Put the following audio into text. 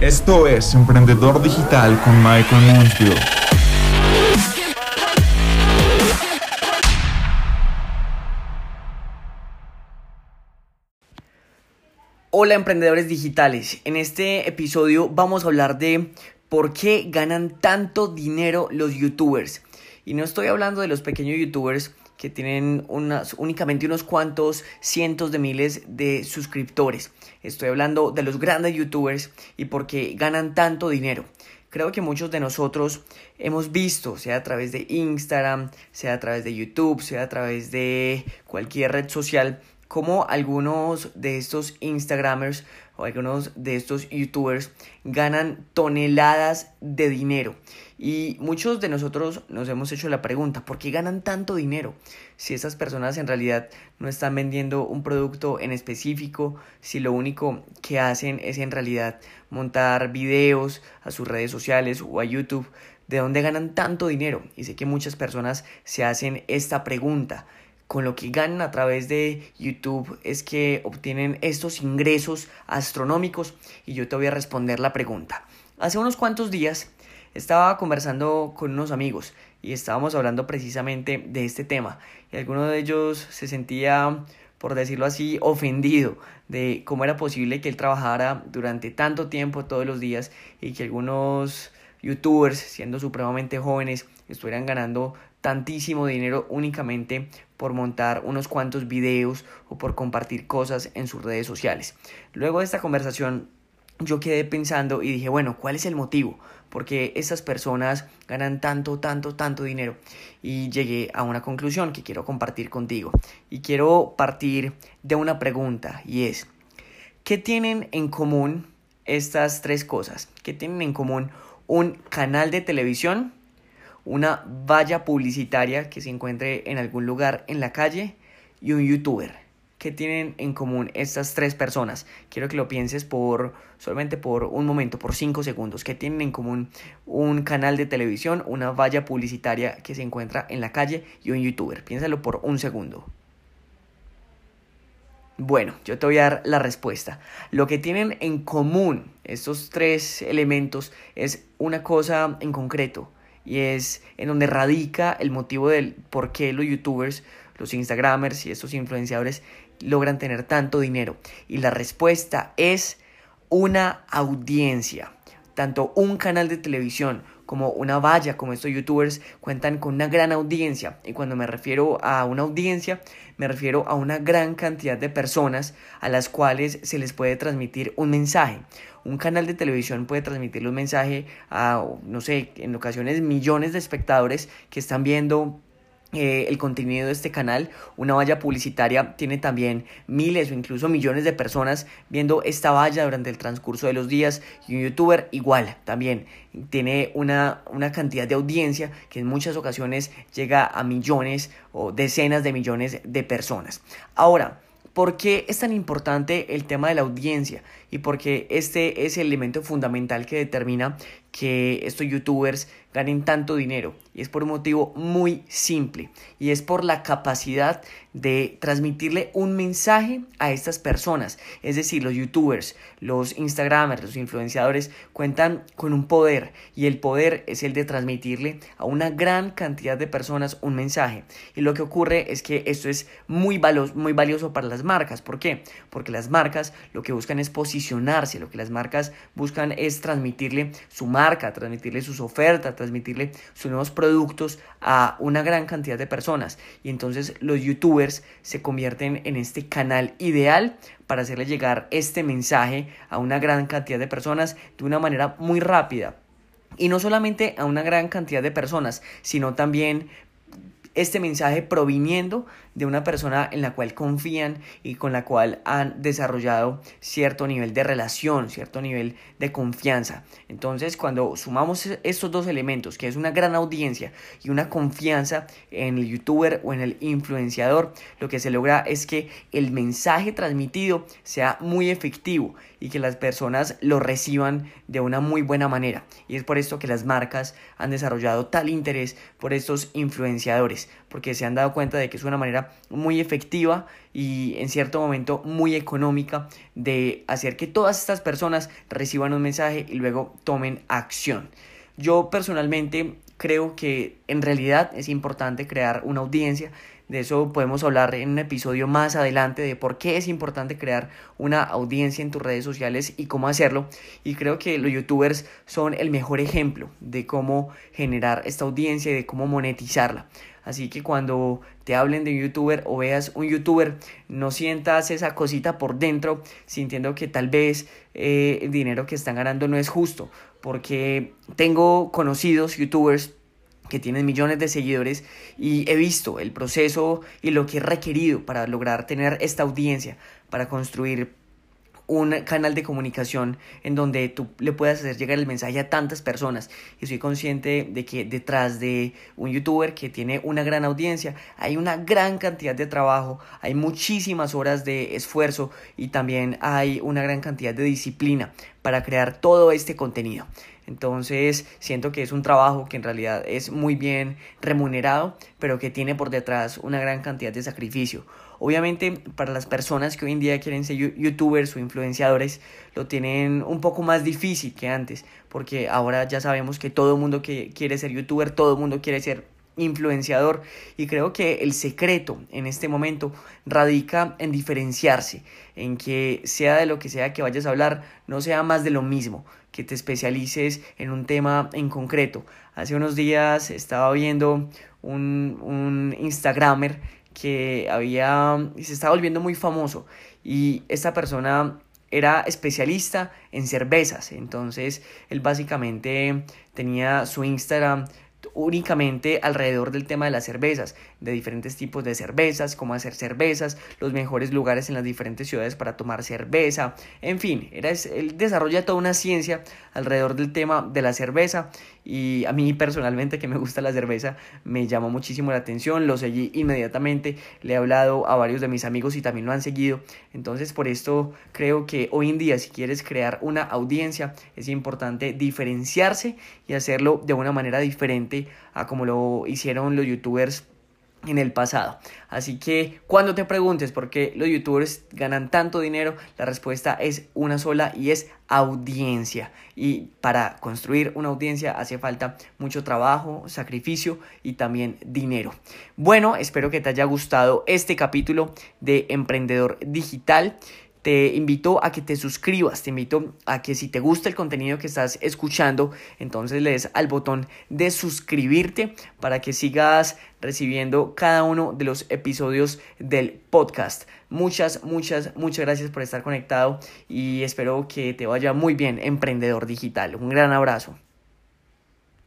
Esto es Emprendedor Digital con Michael Mansfield. Hola emprendedores digitales, en este episodio vamos a hablar de por qué ganan tanto dinero los youtubers. Y no estoy hablando de los pequeños youtubers que tienen unas, únicamente unos cuantos cientos de miles de suscriptores. Estoy hablando de los grandes youtubers y por qué ganan tanto dinero. Creo que muchos de nosotros hemos visto, sea a través de Instagram, sea a través de YouTube, sea a través de cualquier red social, cómo algunos de estos Instagramers o algunos de estos youtubers ganan toneladas de dinero. Y muchos de nosotros nos hemos hecho la pregunta, ¿por qué ganan tanto dinero? Si esas personas en realidad no están vendiendo un producto en específico, si lo único que hacen es en realidad montar videos a sus redes sociales o a YouTube, ¿de dónde ganan tanto dinero? Y sé que muchas personas se hacen esta pregunta con lo que ganan a través de YouTube es que obtienen estos ingresos astronómicos y yo te voy a responder la pregunta. Hace unos cuantos días estaba conversando con unos amigos y estábamos hablando precisamente de este tema y alguno de ellos se sentía por decirlo así, ofendido de cómo era posible que él trabajara durante tanto tiempo todos los días y que algunos youtubers, siendo supremamente jóvenes, estuvieran ganando tantísimo dinero únicamente por montar unos cuantos videos o por compartir cosas en sus redes sociales. Luego de esta conversación yo quedé pensando y dije, bueno, ¿cuál es el motivo? Porque estas personas ganan tanto, tanto, tanto dinero. Y llegué a una conclusión que quiero compartir contigo. Y quiero partir de una pregunta y es, ¿qué tienen en común estas tres cosas? ¿Qué tienen en común un canal de televisión, una valla publicitaria que se encuentre en algún lugar en la calle y un youtuber? ¿Qué tienen en común estas tres personas? Quiero que lo pienses por solamente por un momento, por cinco segundos. ¿Qué tienen en común un canal de televisión, una valla publicitaria que se encuentra en la calle y un youtuber? Piénsalo por un segundo. Bueno, yo te voy a dar la respuesta. Lo que tienen en común estos tres elementos es una cosa en concreto y es en donde radica el motivo del por qué los youtubers, los instagramers y estos influenciadores logran tener tanto dinero? Y la respuesta es una audiencia. Tanto un canal de televisión como una valla, como estos youtubers, cuentan con una gran audiencia. Y cuando me refiero a una audiencia, me refiero a una gran cantidad de personas a las cuales se les puede transmitir un mensaje. Un canal de televisión puede transmitirle un mensaje a, no sé, en ocasiones millones de espectadores que están viendo eh, el contenido de este canal. Una valla publicitaria tiene también miles o incluso millones de personas viendo esta valla durante el transcurso de los días. Y un youtuber igual también tiene una, una cantidad de audiencia que en muchas ocasiones llega a millones o decenas de millones de personas. Ahora, ¿Por qué es tan importante el tema de la audiencia? Y porque este es el elemento fundamental que determina que estos youtubers ganen tanto dinero. Y es por un motivo muy simple. Y es por la capacidad de transmitirle un mensaje a estas personas. Es decir, los youtubers, los instagramers, los influenciadores cuentan con un poder. Y el poder es el de transmitirle a una gran cantidad de personas un mensaje. Y lo que ocurre es que esto es muy, valioso, muy valioso para las marcas. ¿Por qué? Porque las marcas lo que buscan es Lo que las marcas buscan es transmitirle su marca transmitirle sus ofertas, transmitirle sus nuevos productos a una gran cantidad de personas. Y entonces los youtubers se convierten en este canal ideal para hacerle llegar este mensaje a una gran cantidad de personas de una manera muy rápida. Y no solamente a una gran cantidad de personas, sino también este mensaje proviniendo de una persona en la cual confían y con la cual han desarrollado cierto nivel de relación, cierto nivel de confianza. Entonces, cuando sumamos estos dos elementos, que es una gran audiencia y una confianza en el youtuber o en el influenciador, lo que se logra es que el mensaje transmitido sea muy efectivo y que las personas lo reciban de una muy buena manera. Y es por esto que las marcas han desarrollado tal interés por estos influenciadores, porque se han dado cuenta de que es una manera muy efectiva y en cierto momento muy económica de hacer que todas estas personas reciban un mensaje y luego tomen acción. Yo personalmente creo que en realidad es importante crear una audiencia. De eso podemos hablar en un episodio más adelante de por qué es importante crear una audiencia en tus redes sociales y cómo hacerlo. Y creo que los youtubers son el mejor ejemplo de cómo generar esta audiencia y de cómo monetizarla. Así que cuando te hablen de un youtuber o veas un youtuber, no sientas esa cosita por dentro sintiendo que tal vez eh, el dinero que están ganando no es justo. Porque tengo conocidos youtubers que tienen millones de seguidores y he visto el proceso y lo que he requerido para lograr tener esta audiencia, para construir un canal de comunicación en donde tú le puedas hacer llegar el mensaje a tantas personas. Y soy consciente de que detrás de un youtuber que tiene una gran audiencia hay una gran cantidad de trabajo, hay muchísimas horas de esfuerzo y también hay una gran cantidad de disciplina para crear todo este contenido. Entonces siento que es un trabajo que en realidad es muy bien remunerado, pero que tiene por detrás una gran cantidad de sacrificio. Obviamente para las personas que hoy en día quieren ser youtubers o influenciadores lo tienen un poco más difícil que antes, porque ahora ya sabemos que todo el mundo que quiere ser youtuber, todo el mundo quiere ser influenciador y creo que el secreto en este momento radica en diferenciarse, en que sea de lo que sea que vayas a hablar, no sea más de lo mismo, que te especialices en un tema en concreto. Hace unos días estaba viendo un, un Instagramer que había, se estaba volviendo muy famoso y esta persona era especialista en cervezas, entonces él básicamente tenía su Instagram únicamente alrededor del tema de las cervezas, de diferentes tipos de cervezas, cómo hacer cervezas, los mejores lugares en las diferentes ciudades para tomar cerveza, en fin, era, él desarrolla toda una ciencia alrededor del tema de la cerveza y a mí personalmente que me gusta la cerveza me llamó muchísimo la atención, lo seguí inmediatamente, le he hablado a varios de mis amigos y también lo han seguido, entonces por esto creo que hoy en día si quieres crear una audiencia es importante diferenciarse y hacerlo de una manera diferente a como lo hicieron los youtubers en el pasado. Así que cuando te preguntes por qué los youtubers ganan tanto dinero, la respuesta es una sola y es audiencia. Y para construir una audiencia hace falta mucho trabajo, sacrificio y también dinero. Bueno, espero que te haya gustado este capítulo de Emprendedor Digital te invito a que te suscribas, te invito a que si te gusta el contenido que estás escuchando, entonces le des al botón de suscribirte para que sigas recibiendo cada uno de los episodios del podcast. Muchas, muchas, muchas gracias por estar conectado y espero que te vaya muy bien, emprendedor digital. Un gran abrazo.